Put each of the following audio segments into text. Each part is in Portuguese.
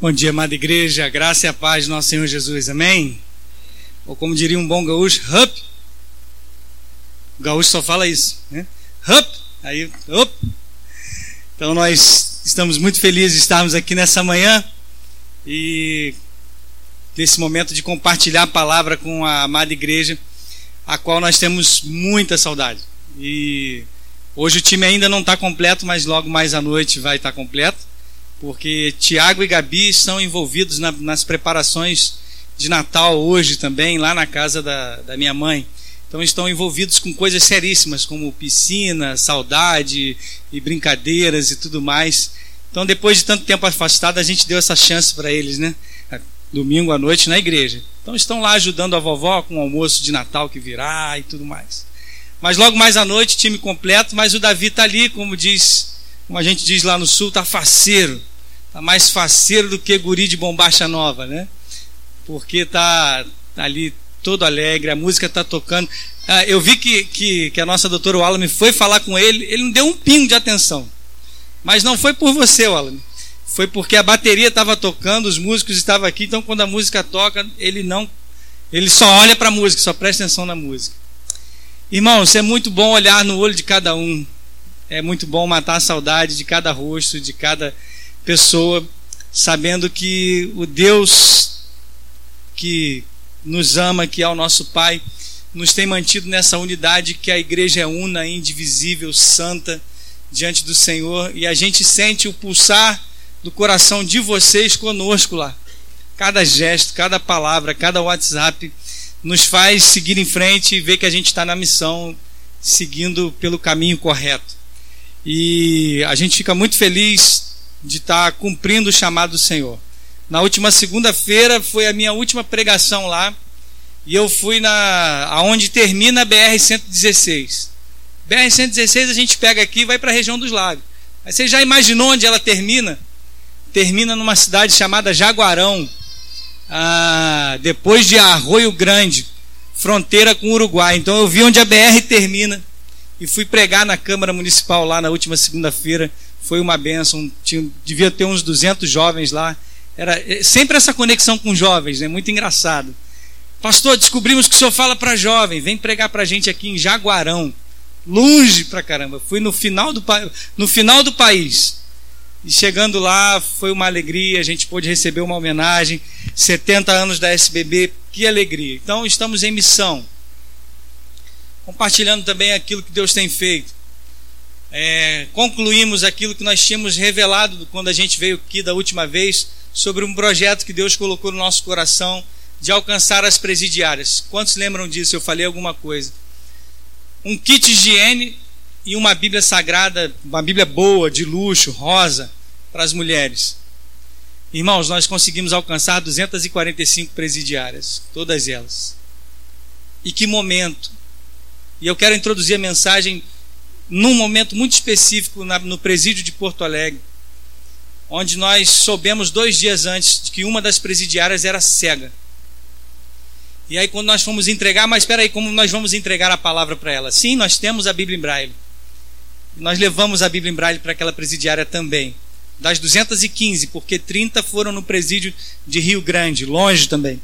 Bom dia, amada igreja, graça e a paz do nosso Senhor Jesus, amém? Ou como diria um bom gaúcho, hup! O gaúcho só fala isso, né? Hup! Aí, up! Então nós estamos muito felizes de estarmos aqui nessa manhã e nesse momento de compartilhar a palavra com a amada igreja, a qual nós temos muita saudade. E hoje o time ainda não está completo, mas logo mais à noite vai estar tá completo porque Tiago e Gabi estão envolvidos na, nas preparações de Natal hoje também, lá na casa da, da minha mãe. Então estão envolvidos com coisas seríssimas, como piscina, saudade e brincadeiras e tudo mais. Então, depois de tanto tempo afastado, a gente deu essa chance para eles, né? Domingo à noite na igreja. Então estão lá ajudando a vovó com o almoço de Natal que virá e tudo mais. Mas logo mais à noite, time completo, mas o Davi está ali, como diz, como a gente diz lá no sul, está faceiro Tá mais faceiro do que guri de bombacha nova, né? Porque tá, tá ali todo alegre, a música tá tocando. Ah, eu vi que, que, que, a nossa doutora Wallace foi falar com ele, ele não deu um pingo de atenção. Mas não foi por você, Wallace. Foi porque a bateria estava tocando, os músicos estavam aqui, então quando a música toca, ele não. Ele só olha para a música, só presta atenção na música. Irmãos, é muito bom olhar no olho de cada um. É muito bom matar a saudade de cada rosto, de cada pessoa, sabendo que o Deus que nos ama, que é o nosso Pai, nos tem mantido nessa unidade que a igreja é una, indivisível, santa diante do Senhor e a gente sente o pulsar do coração de vocês conosco lá. Cada gesto, cada palavra, cada WhatsApp nos faz seguir em frente e ver que a gente está na missão, seguindo pelo caminho correto. E a gente fica muito feliz de estar cumprindo o chamado do Senhor. Na última segunda-feira foi a minha última pregação lá e eu fui na aonde termina a BR 116. BR 116 a gente pega aqui e vai para a região dos lagos. Mas você já imaginou onde ela termina? Termina numa cidade chamada Jaguarão, ah, depois de Arroio Grande, fronteira com o Uruguai. Então eu vi onde a BR termina e fui pregar na Câmara Municipal lá na última segunda-feira foi uma benção. Tinha, devia ter uns 200 jovens lá. Era é, sempre essa conexão com jovens, é né? muito engraçado. Pastor, descobrimos que o senhor fala para jovem, vem pregar para a gente aqui em Jaguarão, longe pra caramba. Fui no final do, no final do país. E chegando lá, foi uma alegria, a gente pôde receber uma homenagem. 70 anos da SBB, que alegria. Então, estamos em missão. Compartilhando também aquilo que Deus tem feito é, concluímos aquilo que nós tínhamos revelado quando a gente veio aqui da última vez sobre um projeto que Deus colocou no nosso coração de alcançar as presidiárias. Quantos lembram disso? Eu falei alguma coisa. Um kit higiene e uma Bíblia sagrada, uma Bíblia boa, de luxo, rosa, para as mulheres. Irmãos, nós conseguimos alcançar 245 presidiárias, todas elas. E que momento! E eu quero introduzir a mensagem num momento muito específico na, no presídio de Porto Alegre, onde nós soubemos dois dias antes de que uma das presidiárias era cega. E aí, quando nós fomos entregar, mas espera aí, como nós vamos entregar a palavra para ela? Sim, nós temos a Bíblia em Braille. Nós levamos a Bíblia em Braille para aquela presidiária também. Das 215, porque 30 foram no presídio de Rio Grande, longe também.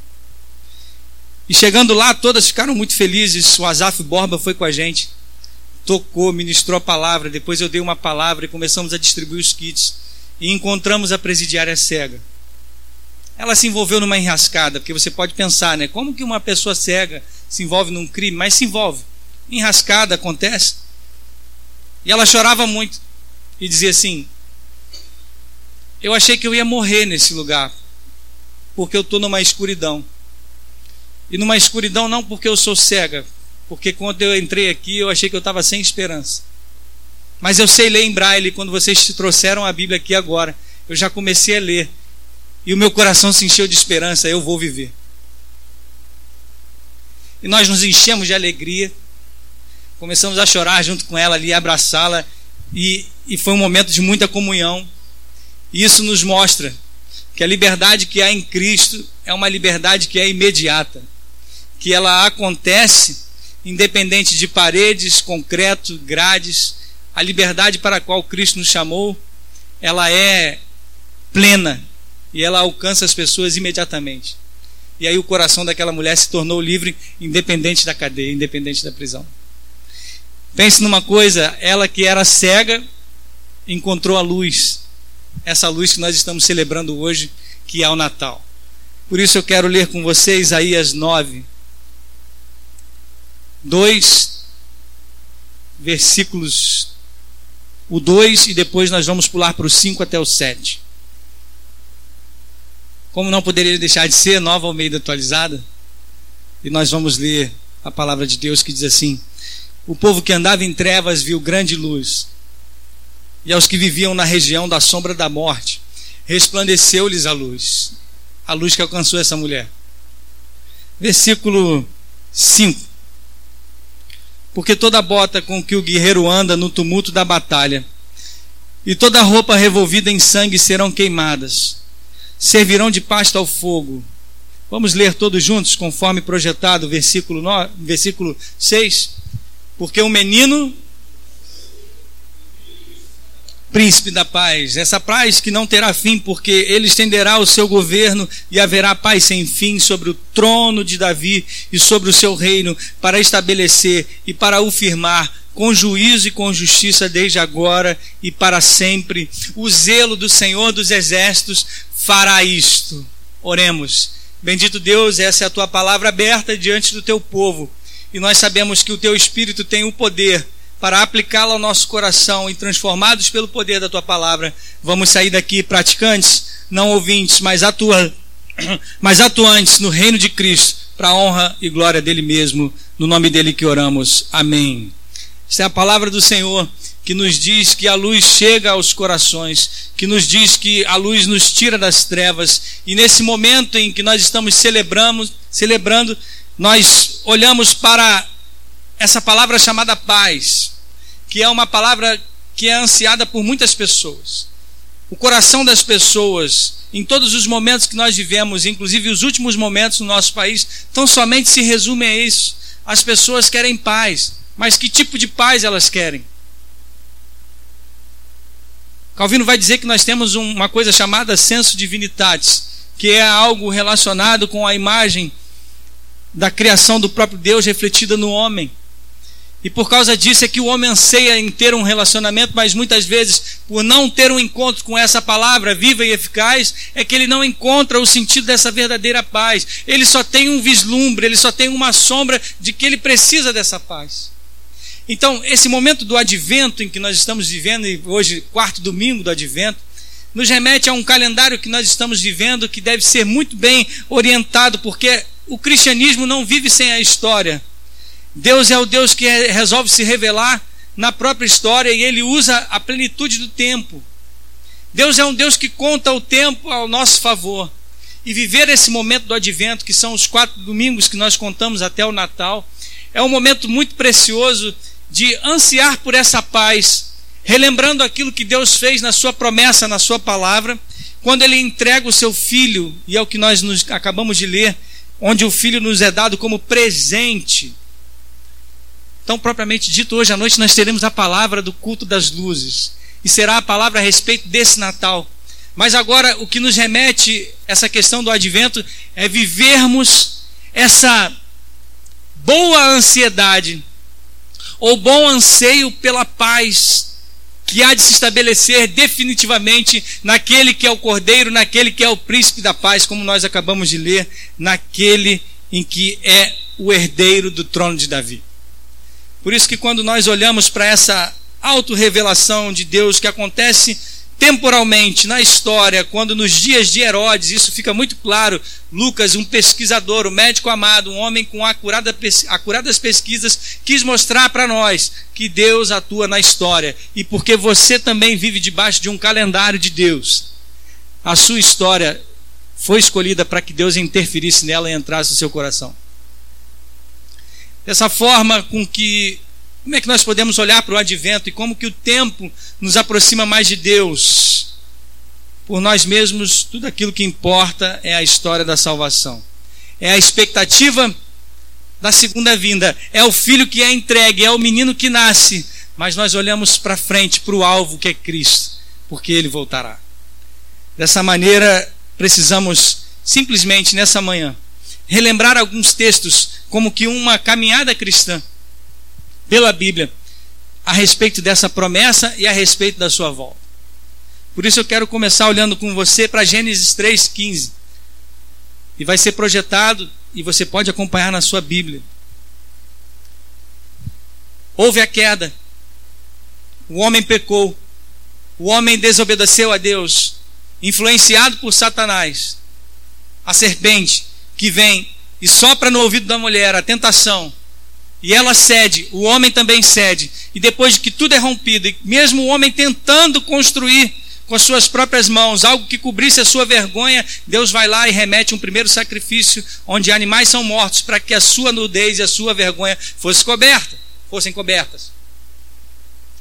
E chegando lá, todas ficaram muito felizes. O Azaf Borba foi com a gente tocou, ministrou a palavra. Depois eu dei uma palavra e começamos a distribuir os kits. E encontramos a presidiária cega. Ela se envolveu numa enrascada, porque você pode pensar, né? Como que uma pessoa cega se envolve num crime? Mas se envolve. Enrascada acontece. E ela chorava muito e dizia assim: Eu achei que eu ia morrer nesse lugar, porque eu estou numa escuridão. E numa escuridão não porque eu sou cega, porque quando eu entrei aqui eu achei que eu estava sem esperança. Mas eu sei ler em braille, quando vocês trouxeram a Bíblia aqui agora, eu já comecei a ler. E o meu coração se encheu de esperança, eu vou viver. E nós nos enchemos de alegria, começamos a chorar junto com ela ali, abraçá-la, e, e foi um momento de muita comunhão. E isso nos mostra que a liberdade que há em Cristo é uma liberdade que é imediata, que ela acontece independente de paredes, concreto, grades, a liberdade para a qual Cristo nos chamou, ela é plena e ela alcança as pessoas imediatamente. E aí o coração daquela mulher se tornou livre, independente da cadeia, independente da prisão. Pense numa coisa, ela que era cega encontrou a luz. Essa luz que nós estamos celebrando hoje, que é o Natal. Por isso eu quero ler com vocês Isaías 9, 2 versículos o 2 e depois nós vamos pular para o 5 até o 7. Como não poderia deixar de ser, nova Almeida atualizada, e nós vamos ler a palavra de Deus que diz assim: O povo que andava em trevas viu grande luz, e aos que viviam na região da sombra da morte, resplandeceu-lhes a luz, a luz que alcançou essa mulher. Versículo 5 porque toda bota com que o guerreiro anda no tumulto da batalha, e toda roupa revolvida em sangue serão queimadas, servirão de pasta ao fogo. Vamos ler todos juntos, conforme projetado, versículo, 9, versículo 6. Porque o menino príncipe da paz, essa paz que não terá fim, porque ele estenderá o seu governo e haverá paz sem fim sobre o trono de Davi e sobre o seu reino, para estabelecer e para o firmar com juízo e com justiça desde agora e para sempre. O zelo do Senhor dos exércitos fará isto. Oremos. Bendito Deus, essa é a tua palavra aberta diante do teu povo. E nós sabemos que o teu espírito tem o poder para aplicá-la ao nosso coração e transformados pelo poder da tua palavra, vamos sair daqui praticantes, não ouvintes, mas, mas atuantes no reino de Cristo, para a honra e glória dele mesmo, no nome dele que oramos. Amém. Esta é a palavra do Senhor que nos diz que a luz chega aos corações, que nos diz que a luz nos tira das trevas, e nesse momento em que nós estamos celebrando, celebrando, nós olhamos para essa palavra chamada paz, que é uma palavra que é ansiada por muitas pessoas. O coração das pessoas, em todos os momentos que nós vivemos, inclusive os últimos momentos no nosso país, tão somente se resume a isso. As pessoas querem paz, mas que tipo de paz elas querem? Calvino vai dizer que nós temos uma coisa chamada senso divinitatis, que é algo relacionado com a imagem da criação do próprio Deus refletida no homem. E por causa disso é que o homem anseia em ter um relacionamento, mas muitas vezes, por não ter um encontro com essa palavra viva e eficaz, é que ele não encontra o sentido dessa verdadeira paz. Ele só tem um vislumbre, ele só tem uma sombra de que ele precisa dessa paz. Então, esse momento do advento em que nós estamos vivendo, e hoje, quarto domingo do advento, nos remete a um calendário que nós estamos vivendo que deve ser muito bem orientado, porque o cristianismo não vive sem a história. Deus é o Deus que resolve se revelar na própria história e ele usa a plenitude do tempo. Deus é um Deus que conta o tempo ao nosso favor. E viver esse momento do advento, que são os quatro domingos que nós contamos até o Natal, é um momento muito precioso de ansiar por essa paz, relembrando aquilo que Deus fez na sua promessa, na sua palavra, quando ele entrega o seu filho, e é o que nós acabamos de ler, onde o filho nos é dado como presente então, propriamente dito, hoje à noite nós teremos a palavra do culto das luzes. E será a palavra a respeito desse Natal. Mas agora, o que nos remete essa questão do advento é vivermos essa boa ansiedade, ou bom anseio pela paz, que há de se estabelecer definitivamente naquele que é o Cordeiro, naquele que é o príncipe da paz, como nós acabamos de ler, naquele em que é o herdeiro do trono de Davi. Por isso que quando nós olhamos para essa autorrevelação de Deus que acontece temporalmente na história, quando nos dias de Herodes, isso fica muito claro. Lucas, um pesquisador, um médico amado, um homem com acurada, acuradas pesquisas, quis mostrar para nós que Deus atua na história e porque você também vive debaixo de um calendário de Deus. A sua história foi escolhida para que Deus interferisse nela e entrasse no seu coração dessa forma com que como é que nós podemos olhar para o advento e como que o tempo nos aproxima mais de Deus? Por nós mesmos, tudo aquilo que importa é a história da salvação. É a expectativa da segunda vinda, é o filho que é entregue, é o menino que nasce, mas nós olhamos para frente, para o alvo que é Cristo, porque ele voltará. Dessa maneira, precisamos simplesmente nessa manhã relembrar alguns textos como que uma caminhada cristã pela Bíblia a respeito dessa promessa e a respeito da sua volta. Por isso eu quero começar olhando com você para Gênesis 3:15. E vai ser projetado e você pode acompanhar na sua Bíblia. Houve a queda. O homem pecou. O homem desobedeceu a Deus, influenciado por Satanás. A serpente que vem e sopra no ouvido da mulher a tentação e ela cede, o homem também cede. E depois de que tudo é rompido, e mesmo o homem tentando construir com as suas próprias mãos algo que cobrisse a sua vergonha, Deus vai lá e remete um primeiro sacrifício onde animais são mortos para que a sua nudez e a sua vergonha fosse coberta, fossem cobertas.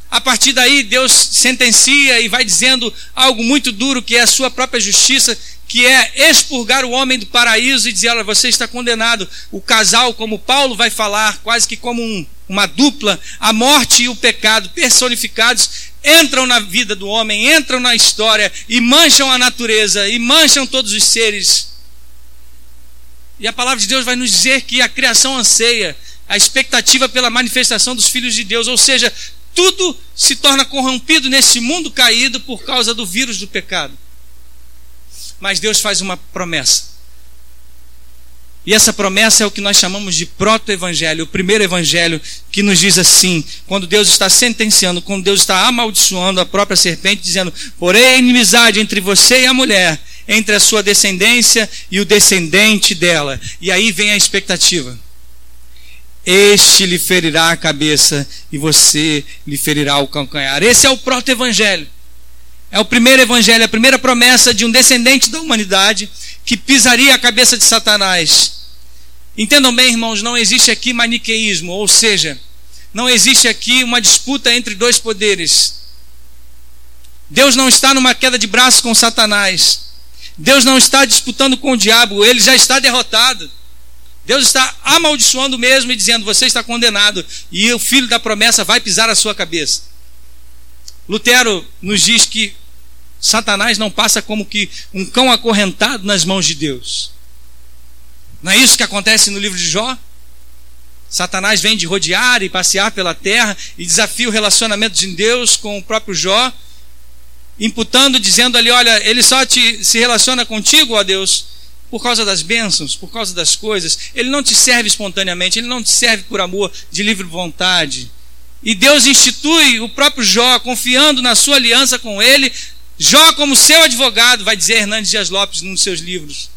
A partir daí, Deus sentencia e vai dizendo algo muito duro, que é a sua própria justiça, que é expurgar o homem do paraíso e dizer: olha, você está condenado. O casal, como Paulo vai falar, quase que como um, uma dupla, a morte e o pecado personificados, entram na vida do homem, entram na história e mancham a natureza e mancham todos os seres. E a palavra de Deus vai nos dizer que a criação anseia a expectativa pela manifestação dos filhos de Deus, ou seja, tudo se torna corrompido nesse mundo caído por causa do vírus do pecado. Mas Deus faz uma promessa. E essa promessa é o que nós chamamos de proto-evangelho, o primeiro evangelho que nos diz assim: quando Deus está sentenciando, quando Deus está amaldiçoando a própria serpente, dizendo: porém, inimizade entre você e a mulher, entre a sua descendência e o descendente dela. E aí vem a expectativa. Este lhe ferirá a cabeça e você lhe ferirá o calcanhar. Esse é o proto-evangelho. É o primeiro evangelho, a primeira promessa de um descendente da humanidade que pisaria a cabeça de Satanás. Entendam bem, irmãos, não existe aqui maniqueísmo, ou seja, não existe aqui uma disputa entre dois poderes. Deus não está numa queda de braço com Satanás. Deus não está disputando com o diabo, ele já está derrotado. Deus está amaldiçoando mesmo e dizendo: Você está condenado, e o filho da promessa vai pisar a sua cabeça. Lutero nos diz que Satanás não passa como que um cão acorrentado nas mãos de Deus. Não é isso que acontece no livro de Jó? Satanás vem de rodear e passear pela terra e desafia o relacionamento de Deus com o próprio Jó, imputando, dizendo ali: Olha, ele só te, se relaciona contigo, ó Deus, por causa das bênçãos, por causa das coisas. Ele não te serve espontaneamente, ele não te serve por amor, de livre vontade. E Deus institui o próprio Jó, confiando na sua aliança com ele, Jó como seu advogado, vai dizer Hernandes Dias Lopes num dos seus livros.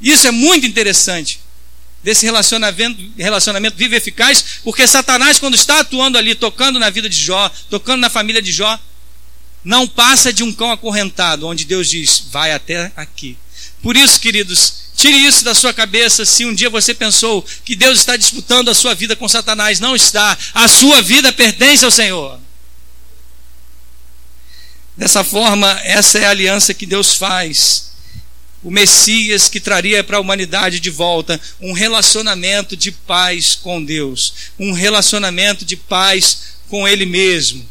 Isso é muito interessante, desse relacionamento, relacionamento vivo e eficaz, porque Satanás, quando está atuando ali, tocando na vida de Jó, tocando na família de Jó, não passa de um cão acorrentado, onde Deus diz: vai até aqui. Por isso, queridos, tire isso da sua cabeça. Se um dia você pensou que Deus está disputando a sua vida com Satanás, não está. A sua vida pertence ao Senhor. Dessa forma, essa é a aliança que Deus faz. O Messias que traria para a humanidade de volta um relacionamento de paz com Deus, um relacionamento de paz com Ele mesmo.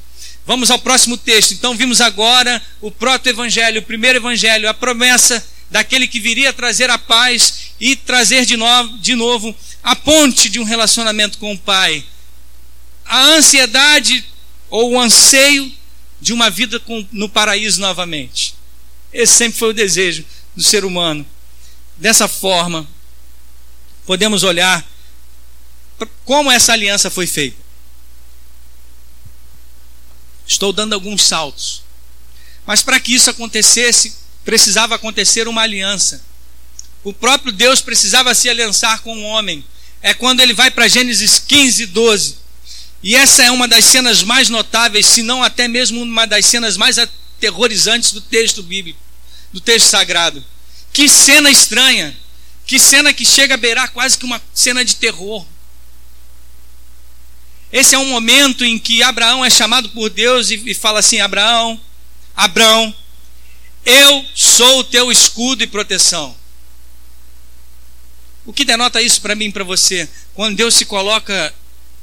Vamos ao próximo texto. Então, vimos agora o proto-evangelho, o primeiro evangelho, a promessa daquele que viria trazer a paz e trazer de novo, de novo a ponte de um relacionamento com o Pai. A ansiedade ou o anseio de uma vida com, no paraíso novamente. Esse sempre foi o desejo do ser humano. Dessa forma, podemos olhar como essa aliança foi feita. Estou dando alguns saltos. Mas para que isso acontecesse, precisava acontecer uma aliança. O próprio Deus precisava se aliançar com o homem. É quando ele vai para Gênesis 15, 12. E essa é uma das cenas mais notáveis, se não até mesmo uma das cenas mais aterrorizantes do texto bíblico, do texto sagrado. Que cena estranha! Que cena que chega a beirar quase que uma cena de terror. Esse é um momento em que Abraão é chamado por Deus e, fala assim: Abraão, Abraão, eu sou o teu escudo e proteção. O que denota isso para mim e para você? Quando Deus se coloca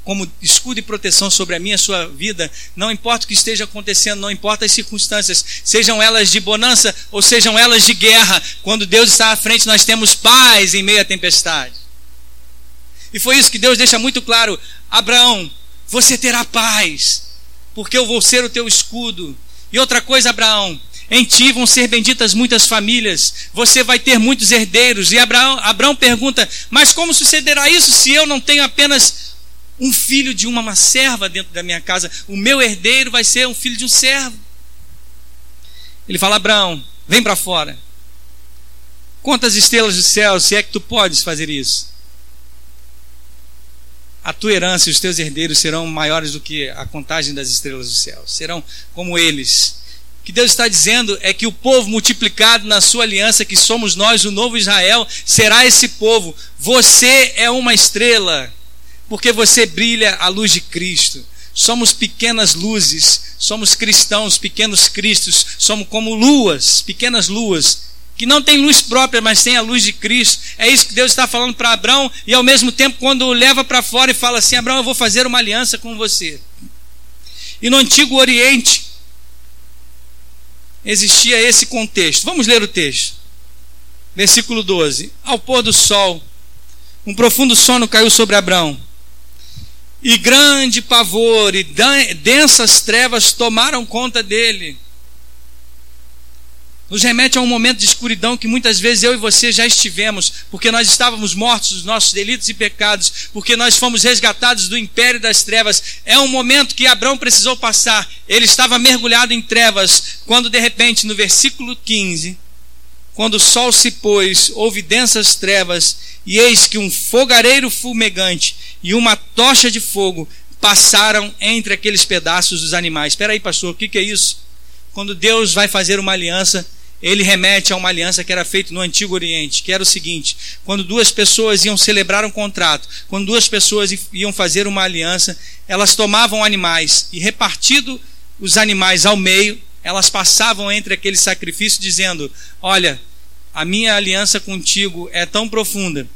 como escudo e proteção sobre a minha e a sua vida, não importa o que esteja acontecendo, não importa as circunstâncias, sejam elas de bonança ou sejam elas de guerra, quando Deus está à frente, nós temos paz em meio à tempestade. E foi isso que Deus deixa muito claro: Abraão, você terá paz, porque eu vou ser o teu escudo. E outra coisa, Abraão, em ti vão ser benditas muitas famílias, você vai ter muitos herdeiros. E Abraão, Abraão pergunta: Mas como sucederá isso se eu não tenho apenas um filho de uma serva dentro da minha casa? O meu herdeiro vai ser um filho de um servo. Ele fala: Abraão, vem para fora. Quantas estrelas do céu, se é que tu podes fazer isso? A tua herança e os teus herdeiros serão maiores do que a contagem das estrelas do céu, serão como eles que Deus está dizendo é que o povo multiplicado na sua aliança, que somos nós, o novo Israel, será esse povo. Você é uma estrela, porque você brilha a luz de Cristo. Somos pequenas luzes, somos cristãos, pequenos cristos, somos como luas, pequenas luas, que não tem luz própria, mas tem a luz de Cristo. É isso que Deus está falando para Abraão, e ao mesmo tempo, quando o leva para fora e fala assim: Abraão, eu vou fazer uma aliança com você. E no Antigo Oriente, existia esse contexto. Vamos ler o texto. Versículo 12: Ao pôr do sol, um profundo sono caiu sobre Abraão. E grande pavor e densas trevas tomaram conta dele nos remete a um momento de escuridão que muitas vezes eu e você já estivemos, porque nós estávamos mortos dos nossos delitos e pecados, porque nós fomos resgatados do império das trevas. É um momento que Abraão precisou passar. Ele estava mergulhado em trevas, quando de repente, no versículo 15, quando o sol se pôs, houve densas trevas, e eis que um fogareiro fumegante e uma tocha de fogo passaram entre aqueles pedaços dos animais. Espera aí, pastor, o que, que é isso? Quando Deus vai fazer uma aliança, ele remete a uma aliança que era feita no Antigo Oriente, que era o seguinte: quando duas pessoas iam celebrar um contrato, quando duas pessoas iam fazer uma aliança, elas tomavam animais e repartido os animais ao meio, elas passavam entre aquele sacrifício dizendo: Olha, a minha aliança contigo é tão profunda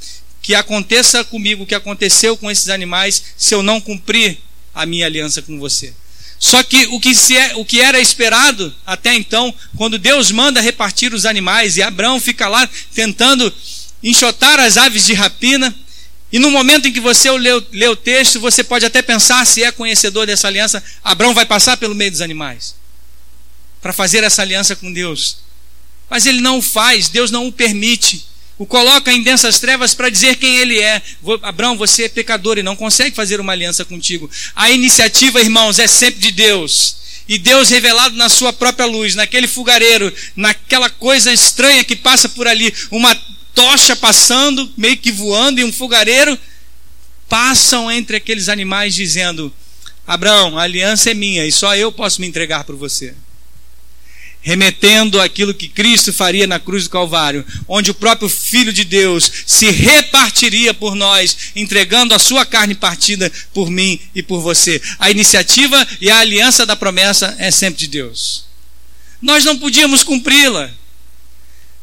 que aconteça comigo o que aconteceu com esses animais se eu não cumprir a minha aliança com você. Só que o que, se é, o que era esperado até então, quando Deus manda repartir os animais e Abraão fica lá tentando enxotar as aves de rapina, e no momento em que você lê, lê o texto, você pode até pensar, se é conhecedor dessa aliança, Abraão vai passar pelo meio dos animais para fazer essa aliança com Deus. Mas ele não o faz, Deus não o permite o coloca em densas trevas para dizer quem ele é. Abraão, você é pecador e não consegue fazer uma aliança contigo. A iniciativa, irmãos, é sempre de Deus. E Deus revelado na sua própria luz, naquele fogareiro, naquela coisa estranha que passa por ali, uma tocha passando, meio que voando, e um fogareiro, passam entre aqueles animais dizendo: Abraão, a aliança é minha e só eu posso me entregar por você remetendo aquilo que Cristo faria na cruz do Calvário, onde o próprio Filho de Deus se repartiria por nós, entregando a sua carne partida por mim e por você. A iniciativa e a aliança da promessa é sempre de Deus. Nós não podíamos cumpri-la.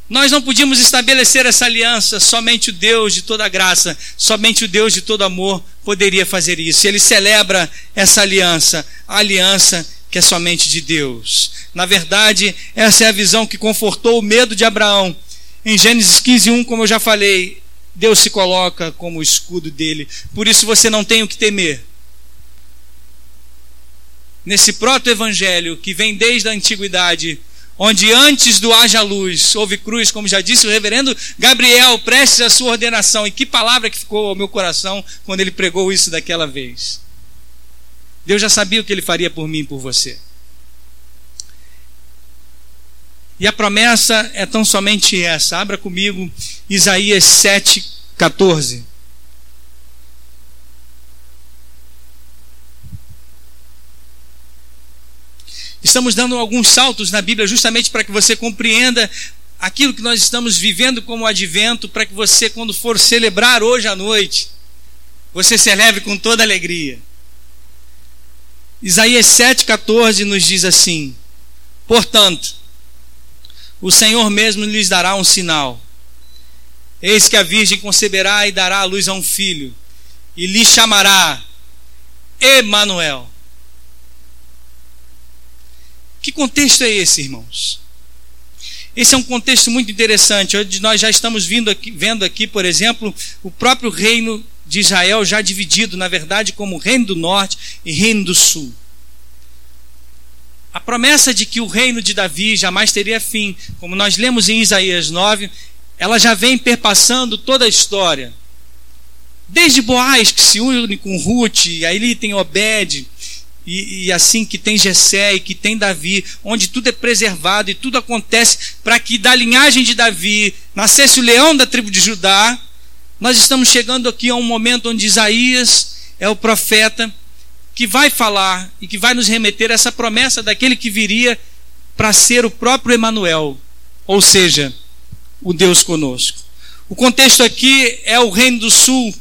Nós não podíamos estabelecer essa aliança, somente o Deus de toda graça, somente o Deus de todo amor poderia fazer isso. Ele celebra essa aliança, a aliança que é somente de Deus. Na verdade, essa é a visão que confortou o medo de Abraão. Em Gênesis 15, 1, como eu já falei, Deus se coloca como o escudo dele. Por isso você não tem o que temer. Nesse proto-evangelho que vem desde a antiguidade, onde antes do haja luz houve cruz, como já disse o reverendo Gabriel, prestes a sua ordenação. E que palavra que ficou ao meu coração quando ele pregou isso daquela vez. Deus já sabia o que ele faria por mim e por você. E a promessa é tão somente essa. Abra comigo Isaías 7, 14. Estamos dando alguns saltos na Bíblia justamente para que você compreenda aquilo que nós estamos vivendo como advento, para que você, quando for celebrar hoje à noite, você celebre com toda alegria. Isaías 7,14 nos diz assim: Portanto, o Senhor mesmo lhes dará um sinal. Eis que a Virgem conceberá e dará à luz a um filho, e lhe chamará Emanuel. Que contexto é esse, irmãos? Esse é um contexto muito interessante, onde nós já estamos vindo aqui, vendo aqui, por exemplo, o próprio reino de Israel já dividido, na verdade, como reino do norte e reino do sul. A promessa de que o reino de Davi jamais teria fim, como nós lemos em Isaías 9, ela já vem perpassando toda a história. Desde Boaz, que se une com Ruth, aí ele tem Obed, e, e, assim que tem Jessé e que tem Davi, onde tudo é preservado e tudo acontece para que da linhagem de Davi nascesse o leão da tribo de Judá. Nós estamos chegando aqui a um momento onde Isaías é o profeta que vai falar e que vai nos remeter a essa promessa daquele que viria para ser o próprio Emanuel, ou seja, o Deus conosco. O contexto aqui é o reino do sul,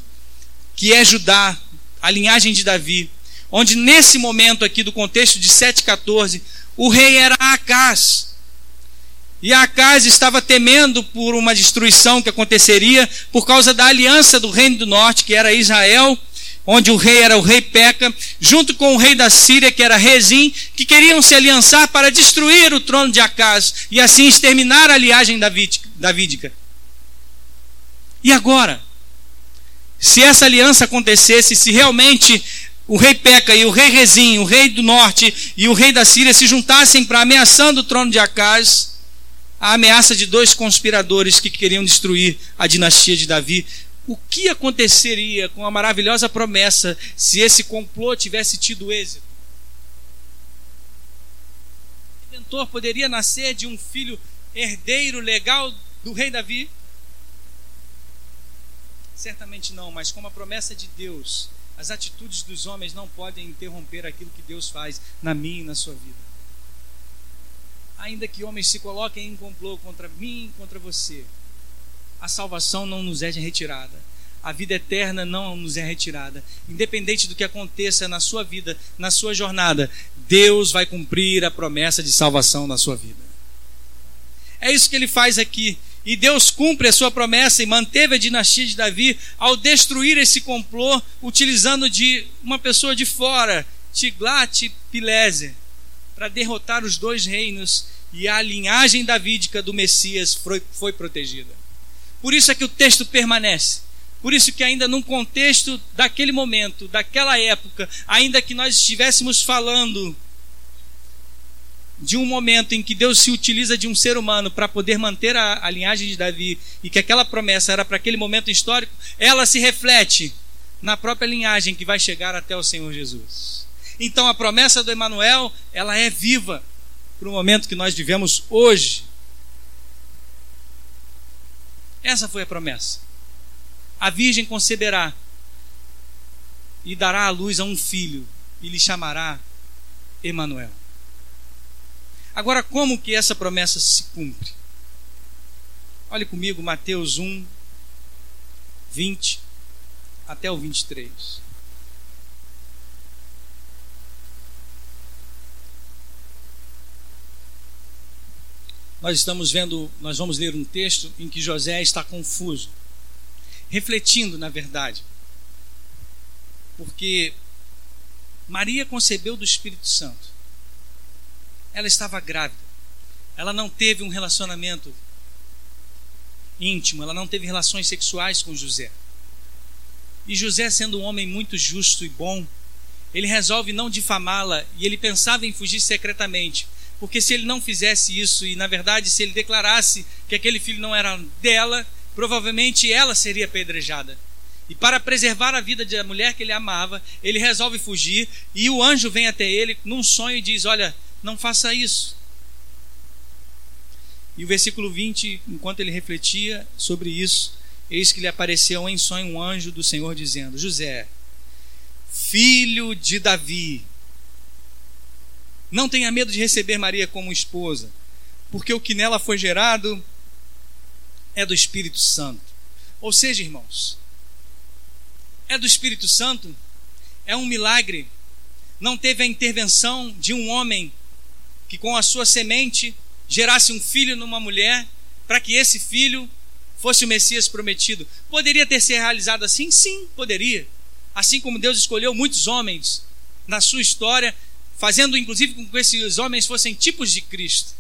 que é Judá, a linhagem de Davi onde nesse momento aqui do contexto de 7,14, o rei era Acás. E Acás estava temendo por uma destruição que aconteceria por causa da aliança do reino do norte, que era Israel, onde o rei era o rei Peca, junto com o rei da Síria, que era Rezim, que queriam se aliançar para destruir o trono de Acás e assim exterminar a liagem davídica. E agora? Se essa aliança acontecesse, se realmente o rei Peca e o rei Rezim, o rei do norte e o rei da Síria se juntassem para ameaçando o trono de Acaz, a ameaça de dois conspiradores que queriam destruir a dinastia de Davi. O que aconteceria com a maravilhosa promessa se esse complô tivesse tido êxito? O Redentor poderia nascer de um filho herdeiro legal do rei Davi? Certamente não, mas como a promessa de Deus as atitudes dos homens não podem interromper aquilo que Deus faz na minha e na sua vida. Ainda que homens se coloquem em complô contra mim e contra você, a salvação não nos é retirada. A vida eterna não nos é retirada. Independente do que aconteça na sua vida, na sua jornada, Deus vai cumprir a promessa de salvação na sua vida. É isso que ele faz aqui. E Deus cumpre a sua promessa e manteve a dinastia de Davi ao destruir esse complô, utilizando de uma pessoa de fora, Tiglat-Pileser, para derrotar os dois reinos e a linhagem davídica do Messias foi, foi protegida. Por isso é que o texto permanece. Por isso que ainda num contexto daquele momento, daquela época, ainda que nós estivéssemos falando de um momento em que Deus se utiliza de um ser humano para poder manter a, a, linhagem de Davi e que aquela promessa era para aquele momento histórico, ela se reflete na própria linhagem que vai chegar até o Senhor Jesus. Então a promessa do Emanuel, ela é viva para o momento que nós vivemos hoje. Essa foi a promessa. A virgem conceberá e dará à luz a um filho e lhe chamará Emanuel. Agora, como que essa promessa se cumpre? Olhe comigo Mateus 1, 20 até o 23. Nós estamos vendo, nós vamos ler um texto em que José está confuso, refletindo, na verdade, porque Maria concebeu do Espírito Santo ela estava grávida. Ela não teve um relacionamento íntimo, ela não teve relações sexuais com José. E José, sendo um homem muito justo e bom, ele resolve não difamá-la e ele pensava em fugir secretamente. Porque se ele não fizesse isso e, na verdade, se ele declarasse que aquele filho não era dela, provavelmente ela seria apedrejada. E para preservar a vida da mulher que ele amava, ele resolve fugir e o anjo vem até ele num sonho e diz: Olha, não faça isso. E o versículo 20, enquanto ele refletia sobre isso, eis que lhe apareceu em sonho um anjo do Senhor dizendo: José, filho de Davi, não tenha medo de receber Maria como esposa, porque o que nela foi gerado é do Espírito Santo. Ou seja, irmãos, é do Espírito Santo, é um milagre. Não teve a intervenção de um homem que com a sua semente gerasse um filho numa mulher, para que esse filho fosse o Messias prometido. Poderia ter sido realizado assim? Sim, poderia. assim como Deus escolheu muitos homens na sua história, fazendo inclusive com que esses homens fossem tipos de Cristo.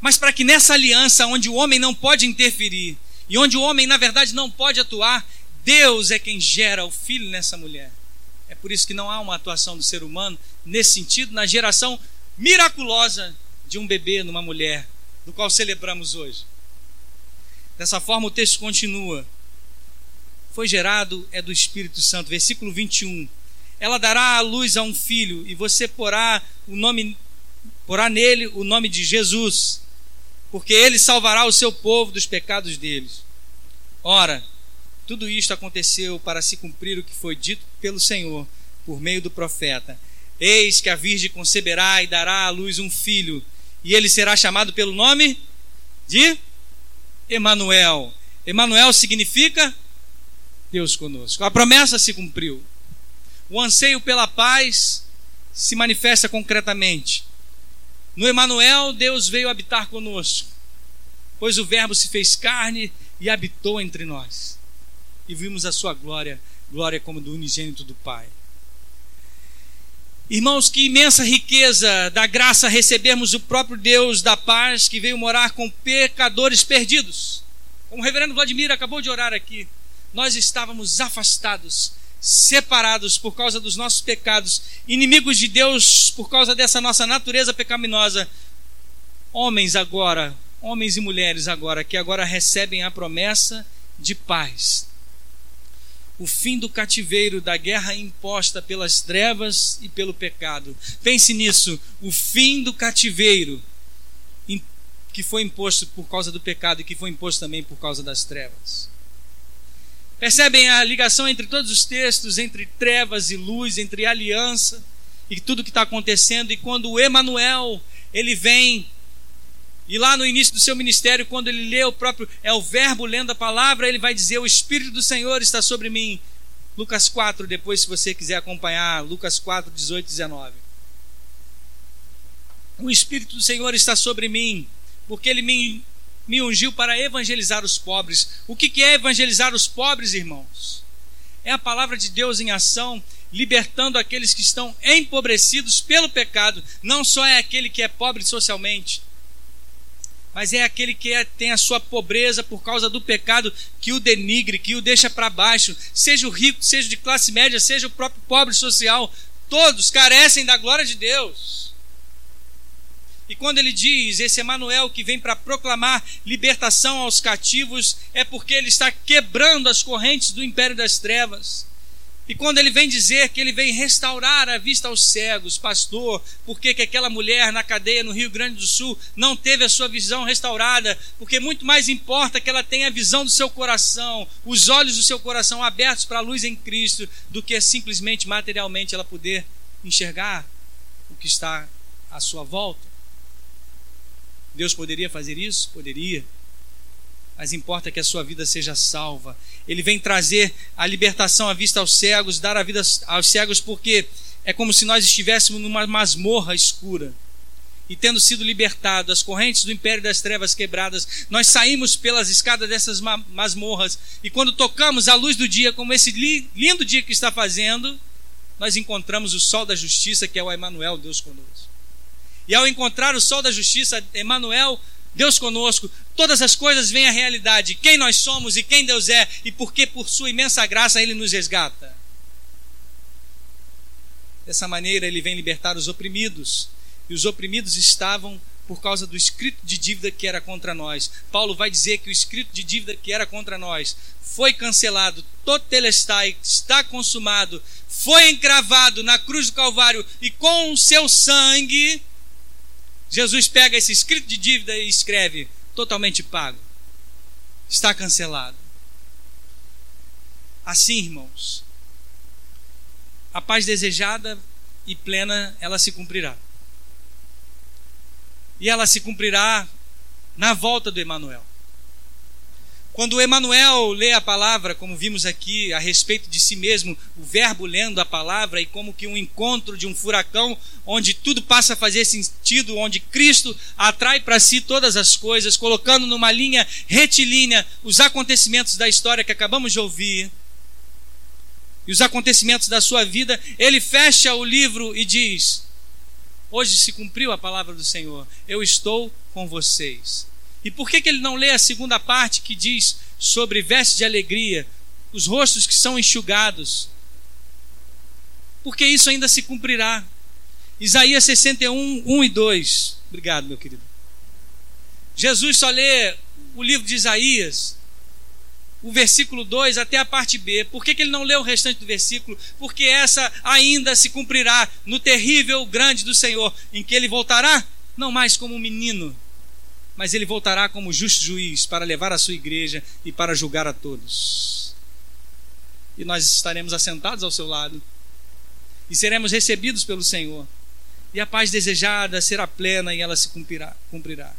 Mas para que nessa aliança, onde o homem não pode interferir, e onde o homem, na verdade, não pode atuar, Deus é quem gera o filho nessa mulher. É por isso que não há uma atuação do ser humano nesse sentido, na geração miraculosa de um bebê numa mulher, do qual celebramos hoje. Dessa forma, o texto continua. Foi gerado é do Espírito Santo, versículo 21. Ela dará a luz a um filho e você porá o nome porá nele o nome de Jesus, porque ele salvará o seu povo dos pecados deles. Ora, tudo isto aconteceu para se cumprir o que foi dito pelo Senhor por meio do profeta. Eis que a virgem conceberá e dará à luz um filho, e ele será chamado pelo nome de Emanuel. Emanuel significa Deus conosco. A promessa se cumpriu. O anseio pela paz se manifesta concretamente. No Emanuel, Deus veio habitar conosco, pois o Verbo se fez carne e habitou entre nós. E vimos a sua glória, glória como do unigênito do Pai. Irmãos, que imensa riqueza da graça recebermos o próprio Deus da paz que veio morar com pecadores perdidos. Como o reverendo Vladimir acabou de orar aqui, nós estávamos afastados, separados por causa dos nossos pecados, inimigos de Deus por causa dessa nossa natureza pecaminosa. Homens agora, homens e mulheres agora, que agora recebem a promessa de paz, o fim do cativeiro, da guerra imposta pelas trevas e pelo pecado. Pense nisso, o fim do cativeiro que foi imposto por causa do pecado e que foi imposto também por causa das trevas. Percebem a ligação entre todos os textos, entre trevas e luz, entre aliança e tudo que está acontecendo. E quando o Emanuel ele vem e lá no início do seu ministério, quando ele lê o próprio, é o verbo lendo a palavra, ele vai dizer: O Espírito do Senhor está sobre mim. Lucas 4, depois, se você quiser acompanhar, Lucas 4, 18 e 19. O Espírito do Senhor está sobre mim, porque ele me, me ungiu para evangelizar os pobres. O que, é evangelizar os pobres, irmãos? É a palavra de Deus em ação, libertando aqueles que estão empobrecidos pelo pecado. Não só é aquele que é pobre socialmente, mas é aquele que é, tem a sua pobreza por causa do pecado que o denigre, que o deixa para baixo, seja o rico, seja de classe média, seja o próprio pobre social, todos carecem da glória de Deus. E quando ele diz, esse Emanuel que vem para proclamar libertação aos cativos, é porque ele está quebrando as correntes do império das trevas. E quando ele vem dizer que ele vem restaurar a vista aos cegos, pastor, por que aquela mulher na cadeia no Rio Grande do Sul não teve a sua visão restaurada? Porque muito mais importa que ela tenha a visão do seu coração, os olhos do seu coração abertos para a luz em Cristo, do que simplesmente materialmente ela poder enxergar o que está à sua volta. Deus poderia fazer isso? Poderia mas importa que a sua vida seja salva. Ele vem trazer a libertação à vista aos cegos, dar a vida aos cegos, porque é como se nós estivéssemos numa masmorra escura. E tendo sido libertados, as correntes do império das trevas quebradas, nós saímos pelas escadas dessas masmorras. E quando tocamos a luz do dia, como esse lindo dia que está fazendo, nós encontramos o sol da justiça, que é o Emanuel, Deus conosco. E ao encontrar o sol da justiça, Emanuel, Deus conosco, todas as coisas vêm à realidade, quem nós somos e quem Deus é, e porque por sua imensa graça Ele nos resgata. Dessa maneira Ele vem libertar os oprimidos, e os oprimidos estavam por causa do escrito de dívida que era contra nós. Paulo vai dizer que o escrito de dívida que era contra nós foi cancelado, totelestai, está consumado, foi encravado na cruz do Calvário e com o seu sangue Jesus pega esse escrito de dívida e escreve: totalmente pago. Está cancelado. Assim, irmãos, a paz desejada e plena, ela se cumprirá. E ela se cumprirá na volta do Emanuel. Quando Emanuel lê a palavra, como vimos aqui a respeito de si mesmo, o verbo lendo a palavra e como que um encontro de um furacão onde tudo passa a fazer sentido, onde Cristo atrai para si todas as coisas, colocando numa linha retilínea os acontecimentos da história que acabamos de ouvir. e os acontecimentos da sua vida, ele fecha o livro e diz: Hoje se cumpriu a palavra do Senhor, eu estou com vocês. E por que, que ele não lê a segunda parte que diz sobre vestes de alegria, os rostos que são enxugados? Porque isso ainda se cumprirá. Isaías 61, 1 e 2. Obrigado, meu querido. Jesus só lê o livro de Isaías, o versículo 2 até a parte B. Por que, que ele não lê o restante do versículo? Porque essa ainda se cumprirá no terrível grande do Senhor, em que ele voltará, não mais como um menino, mas ele voltará como justo juiz para levar a sua igreja e para julgar a todos. E nós estaremos assentados ao seu lado e seremos recebidos pelo Senhor. E a paz desejada será plena e ela se cumprirá. cumprirá.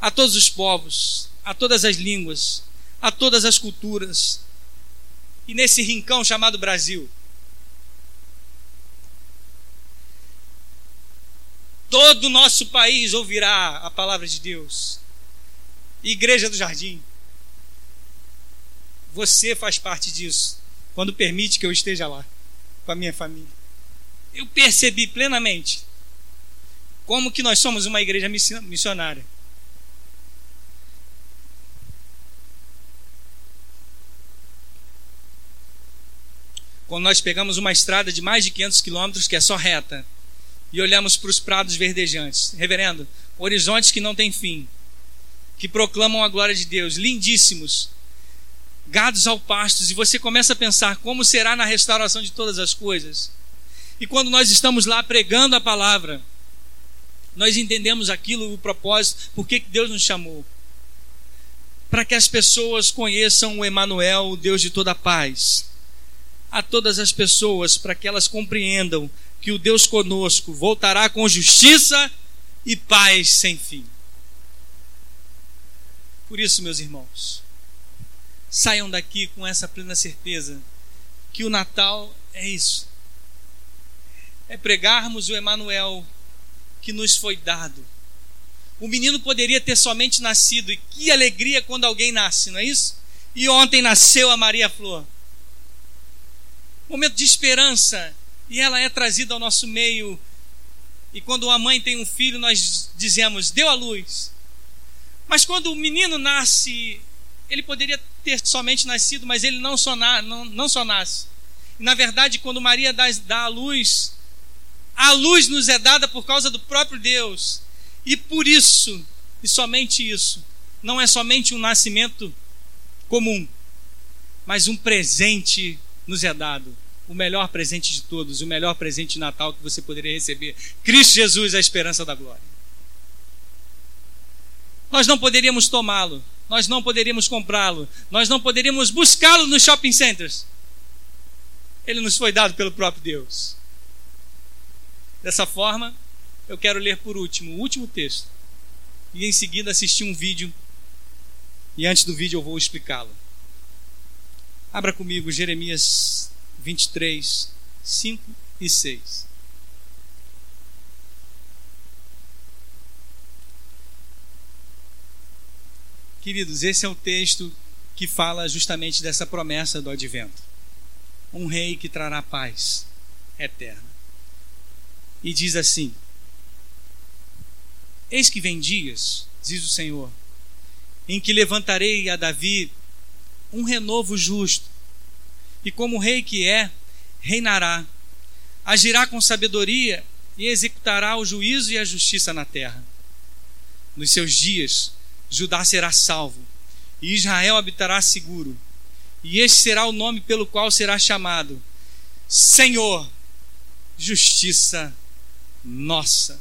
A todos os povos, a todas as línguas, a todas as culturas. E nesse rincão chamado Brasil, todo o nosso país ouvirá a palavra de Deus. Igreja do Jardim, você faz parte disso, quando permite que eu esteja lá, com a minha família. Eu percebi plenamente como que nós somos uma igreja missionária. Quando nós pegamos uma estrada de mais de 500 quilômetros, que é só reta, e olhamos para os prados verdejantes. Reverendo, horizontes que não têm fim, que proclamam a glória de Deus, lindíssimos, gados ao pastos, e você começa a pensar como será na restauração de todas as coisas. E quando nós estamos lá pregando a palavra, nós entendemos aquilo, o propósito, por que Deus nos chamou. Para que as pessoas conheçam o Emanuel, o Deus de toda paz. A todas as pessoas, para que elas compreendam que o Deus conosco voltará com justiça e paz sem fim. Por isso, meus irmãos, saiam daqui com essa plena certeza que o Natal é isso. É pregarmos o Emanuel que nos foi dado. O menino poderia ter somente nascido, e que alegria quando alguém nasce, não é isso? E ontem nasceu a Maria Flor. Momento de esperança, e ela é trazida ao nosso meio. E quando uma mãe tem um filho, nós dizemos, deu a luz. Mas quando o menino nasce, ele poderia ter somente nascido, mas ele não só, na, não, não só nasce. E, na verdade, quando Maria dá, dá a luz, a luz nos é dada por causa do próprio Deus. E por isso, e somente isso, não é somente um nascimento comum, mas um presente nos é dado o melhor presente de todos, o melhor presente de Natal que você poderia receber. Cristo Jesus, a esperança da glória. Nós não poderíamos tomá-lo, nós não poderíamos comprá-lo, nós não poderíamos buscá-lo nos shopping centers. Ele nos foi dado pelo próprio Deus. Dessa forma, eu quero ler por último o último texto e em seguida assistir um vídeo. E antes do vídeo eu vou explicá-lo. Abra comigo Jeremias 23, 5 e 6. Queridos, esse é o texto que fala justamente dessa promessa do advento. Um rei que trará paz eterna. E diz assim: Eis que vem dias, diz o Senhor, em que levantarei a Davi um renovo justo e como rei que é, reinará, agirá com sabedoria e executará o juízo e a justiça na terra. Nos seus dias, Judá será salvo, e Israel habitará seguro, e este será o nome pelo qual será chamado: Senhor, justiça nossa.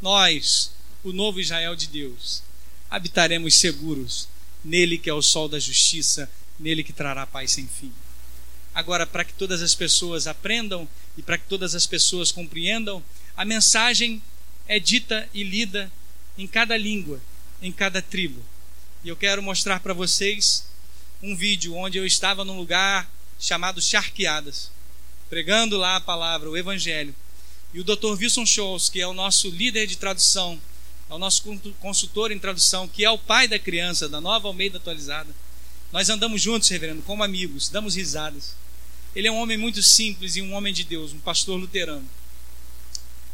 Nós, o novo Israel de Deus, habitaremos seguros nele que é o sol da justiça nele que trará paz sem fim. Agora, para que todas as pessoas aprendam e para que todas as pessoas compreendam, a mensagem é dita e lida em cada língua, em cada tribo. E eu quero mostrar para vocês um vídeo onde eu estava num lugar chamado Charqueadas, pregando lá a palavra, o Evangelho. E o Dr. Wilson Scholz, que é o nosso líder de tradução, é o nosso consultor em tradução, que é o pai da criança, da nova Almeida atualizada, Nós andamos juntos, reverendo, como amigos, damos risadas. Ele é um homem muito simples e um homem de Deus, um pastor luterano.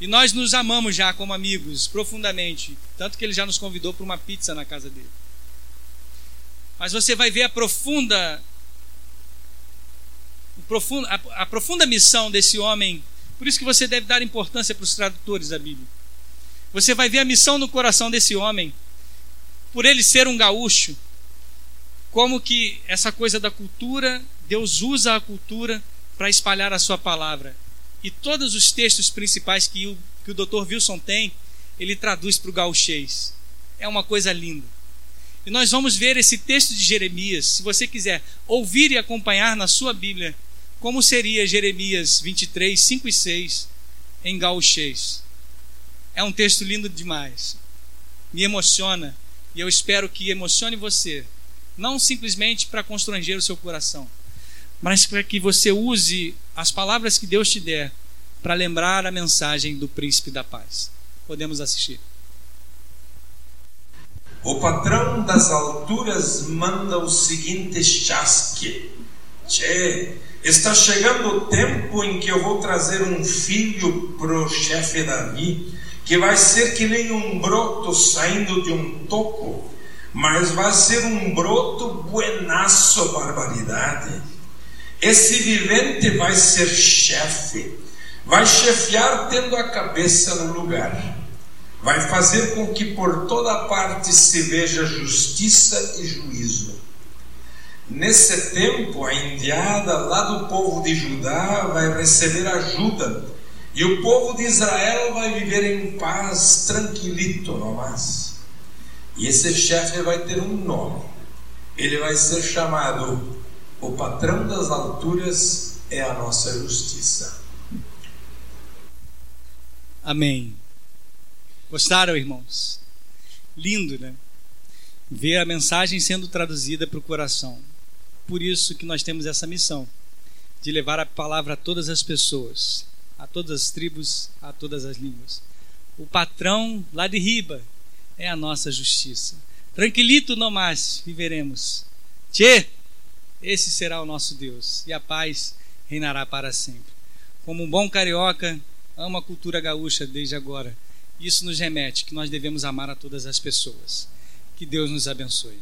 E nós nos amamos já como amigos, profundamente. Tanto que ele já nos convidou para uma pizza na casa dele. Mas você vai ver a profunda, a, profunda missão desse homem. Por isso que você deve dar importância para os tradutores da Bíblia. Você vai ver a missão no coração desse homem. Por ele ser um gaúcho, como que essa coisa da cultura, Deus usa a cultura para espalhar a sua palavra. E todos os textos principais que o, que o Dr. Wilson tem, ele traduz para o gauchês. É uma coisa linda. E nós vamos ver esse texto de Jeremias, se você quiser ouvir e acompanhar na sua Bíblia, como seria Jeremias 23, 5 e 6 em gauchês. É um texto lindo demais. Me emociona e eu espero que emocione você não simplesmente para constranger o seu coração, mas para que você use as palavras que Deus te der para lembrar a mensagem do príncipe da paz. Podemos assistir. O patrão das alturas manda o seguinte chasque: Tchê, está chegando o tempo em que eu vou trazer um filho pro chefe Davi, que vai ser que nem um broto saindo de um toco mas vai ser um broto buenaço barbaridade. Esse vivente vai ser chefe, vai chefiar tendo a cabeça no lugar, vai fazer com que por toda parte se veja justiça e juízo. Nesse tempo, a indiada lá do povo de Judá vai receber ajuda, e o povo de Israel vai viver em paz, tranquilito, não mais. E esse chefe vai ter um nome. Ele vai ser chamado o patrão das alturas é a nossa justiça. Amém. Gostaram, irmãos? Lindo, né? Ver a mensagem sendo traduzida para o coração. Por isso que nós temos essa missão de levar a palavra a todas as pessoas, a todas as tribos, a todas as línguas. O patrão lá de Riba, é a nossa justiça. Tranquilito no mais viveremos. Tchê, esse será o nosso Deus e a paz reinará para sempre. Como um bom carioca, amo a cultura gaúcha desde agora. Isso nos remete que nós devemos amar a todas as pessoas. Que Deus nos abençoe.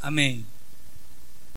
Amém.